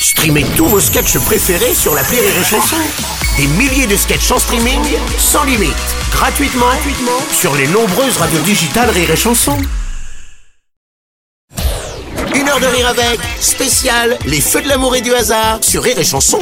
Streamez tous vos sketchs préférés sur la Rire et Chanson. Des milliers de sketchs en streaming, sans limite, gratuitement, gratuitement sur les nombreuses radios digitales Rire et Chanson. Une heure de rire avec, spécial, les feux de l'amour et du hasard sur Rire et Chanson.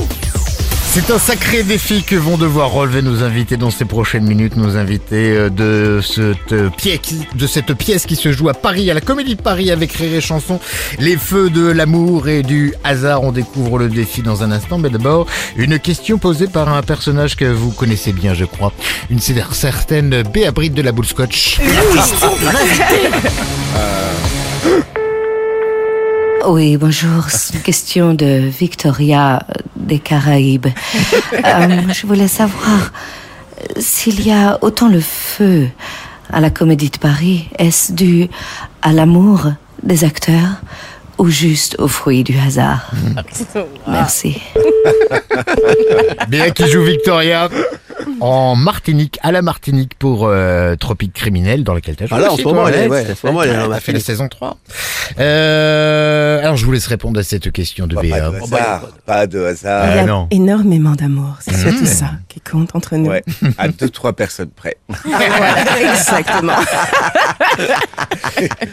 C'est un sacré défi que vont devoir relever nos invités dans ces prochaines minutes, nos invités euh, de cette euh, pièce, qui- de cette pièce qui se joue à Paris, à la Comédie de Paris avec Rire et Chanson, les feux de l'amour et du hasard. On découvre le défi dans un instant, mais d'abord une question posée par un personnage que vous connaissez bien, je crois, une cer- certaine Béabrite de la boule scotch. Question de l'invité. Oui, bonjour. C'est une question de Victoria euh, des Caraïbes. Euh, je voulais savoir s'il y a autant le feu à la Comédie de Paris, est-ce dû à l'amour des acteurs ou juste au fruit du hasard Merci. Bien qui joue Victoria en Martinique, à la Martinique pour euh, Tropique Criminel, dans lequel tu as joué. Ah là, en ce moment, elle est, ouais, en ce moment, elle est fait. dans T'as ma fait la saison 3. Euh, alors, je vous laisse répondre à cette question de Pas Béa. de hasard, pas de hasard. Ah, Il y a non. énormément d'amour. C'est surtout ça qui compte entre nous. Ouais, à deux, trois personnes près. Exactement.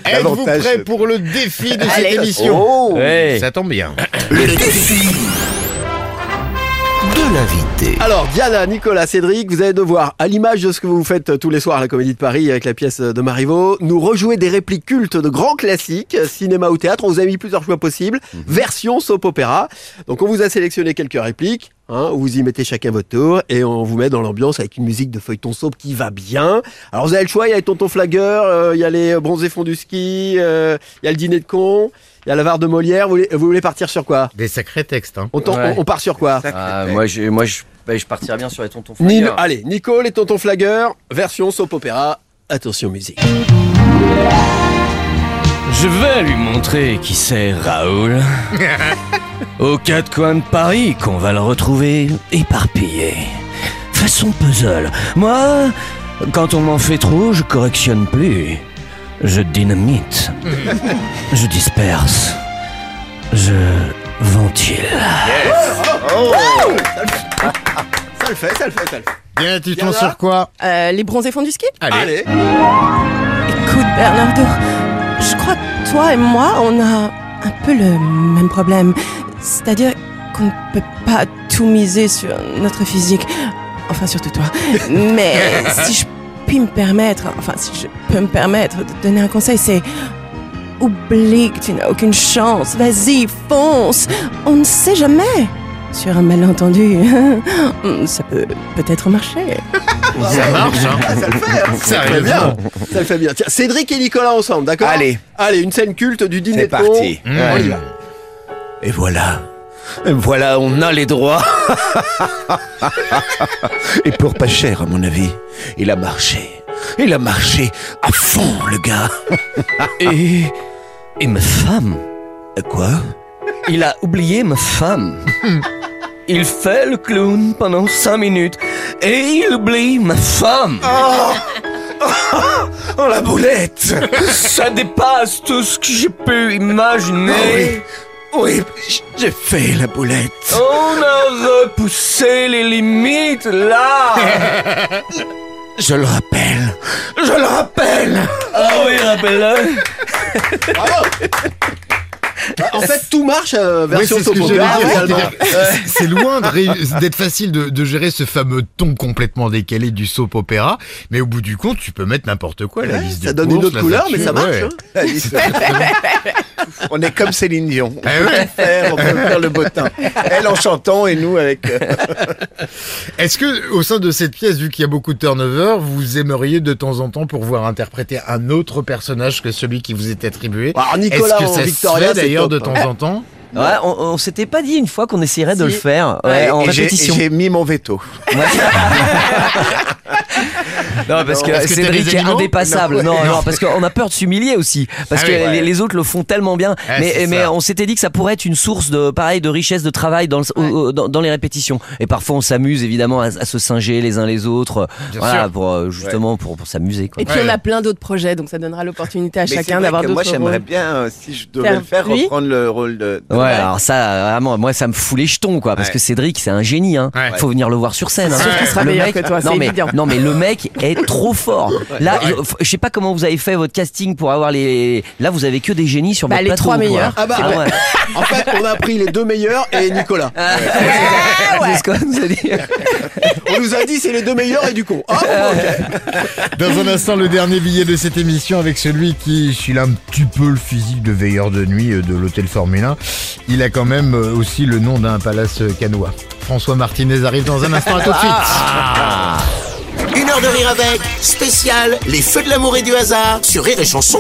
Êtes-vous Davantage. prêts pour le défi de cette Allez. émission Oh Ça tombe bien. Le défi de l'invité. Alors, Diana, Nicolas, Cédric, vous allez devoir, à l'image de ce que vous faites tous les soirs à la Comédie de Paris avec la pièce de Marivaux, nous rejouer des répliques cultes de grands classiques, cinéma ou théâtre. On vous a mis plusieurs choix possibles. Version soap opéra. Donc, on vous a sélectionné quelques répliques. Hein, vous y mettez chacun votre tour et on vous met dans l'ambiance avec une musique de feuilleton soap qui va bien. Alors vous avez le choix, il y a les tontons flagueurs, euh, il y a les bronzés fonds du ski, euh, il y a le dîner de con, il y a la var de Molière. Vous voulez, vous voulez partir sur quoi? Des sacrés textes. Hein. on, t'en- Ouais. on- on part sur quoi? Ah, moi, je, moi je, bah, je partirais bien sur les tontons Ni- flingueurs. allez, Nico, les tontons flagueurs, version soap opéra. Attention musique. Je vais lui montrer qui c'est Raoul. Aux quatre coins de Paris qu'on va le retrouver éparpillé. Façon puzzle. Moi, quand on m'en fait trop, je correctionne plus. Je dynamite. Je disperse. Je ventile. Ça le fait, ça le fait, ça le fait. Bien, tu tombes sur quoi Euh, les bronzés fonds du ski Allez. Allez. Écoute, Bernardo, je crois que toi et moi, on a un peu le même problème. C'est-à-dire qu'on ne peut pas tout miser sur notre physique. Enfin, surtout toi. Mais si je puis me permettre, enfin, si je peux me permettre de donner un conseil, c'est. Oublie que tu n'as aucune chance. Vas-y, fonce. On ne sait jamais. Sur un malentendu, ça peut peut-être marcher. Ça marche, hein Ah, ça le fait, hein. Ça le fait bien. Ça le fait bien. Tiens, Cédric et Nicolas ensemble, d'accord Allez. Allez, une scène culte du dîner C'est parti. On y va. Et voilà. Voilà, on a les droits. Et pour pas cher, à mon avis, il a marché. Il a marché à fond, le gars. Et. Et ma femme Quoi? Il a oublié ma femme. Il fait le clown pendant cinq minutes et il oublie ma femme. Oh, la boulette Ça dépasse tout ce que j'ai pu imaginer. Oui, j'ai fait la boulette. On a repoussé les limites là. Je le rappelle. Je le rappelle. Ah oui, rappelle-le. En fait, tout marche euh, Oui, version que C'est loin d'être facile de, de gérer ce fameux ton complètement décalé du soap opéra, mais au bout du compte, tu peux mettre n'importe quoi, la Ouais, liste ça de donne une autre couleur, mais ça marche. ouais. hein. On est comme Céline Dion. Ah ouais. Faire, on peut faire le beau temps. Elle en chantant et nous avec. euh, Est-ce que, au sein de cette pièce, vu qu'il y a beaucoup de turnover, vous aimeriez de temps en temps pouvoir interpréter un autre personnage que celui qui vous est attribué? Alors, Nicolas Est-ce que en ça Victoria, se fait c'est d'ailleurs de temps en temps Ouais, on, on s'était pas dit une fois qu'on essaierait de le faire Ouais. ouais, en et répétition. J'ai mis mon veto. Non, parce que t'as Cédric des est animaux indépassable. Non. Non, non, Non. parce qu'on a peur de s'humilier aussi. Parce Ah que oui, ouais. les, les autres le font tellement bien. Ah, c'est mais mais ça. on s'était dit que ça pourrait être une source de pareil de richesse de travail dans, le- au- au- dans, dans les répétitions. Et parfois on s'amuse évidemment à, à se singer les uns les autres. Bien voilà, sûr. pour euh, justement pour, pour s'amuser. Quoi. Et puis Ouais. on a plein d'autres projets, donc ça donnera l'opportunité à Mais c'est chacun vrai d'avoir que d'autres Moi, j'aimerais rôles. bien, euh, si je devais Faire le faire, reprendre le rôle de. de- Ouais, alors ça, vraiment, moi, ça me fout les jetons, quoi, parce Ouais. que Cédric, c'est un génie, hein. Ouais. Faut venir le voir sur scène. hein. Sûr qu'il sera Le meilleur mec- que toi, c'est non, mais, évident. non, mais le mec est trop fort. Là, Ouais. je, je sais pas comment vous avez fait votre casting pour avoir les. Là, vous avez que des génies sur Bah, votre les plateau. trois meilleurs. Ah bah, Ah ouais. En fait, on a pris les deux meilleurs et Nicolas. C'est ce qu'on nous a dit. On nous a dit c'est les deux meilleurs et du con. Ah. Dans un instant, le dernier billet de cette émission avec celui qui, s'il a un petit peu le physique de veilleur de nuit euh, de l'hôtel Formule 1, il a quand même euh, aussi le nom d'un palace euh, canois. François Martinez arrive dans un instant, à tout de suite. Une heure de rire avec, spécial, les feux de l'amour et du hasard sur Rire et Chanson.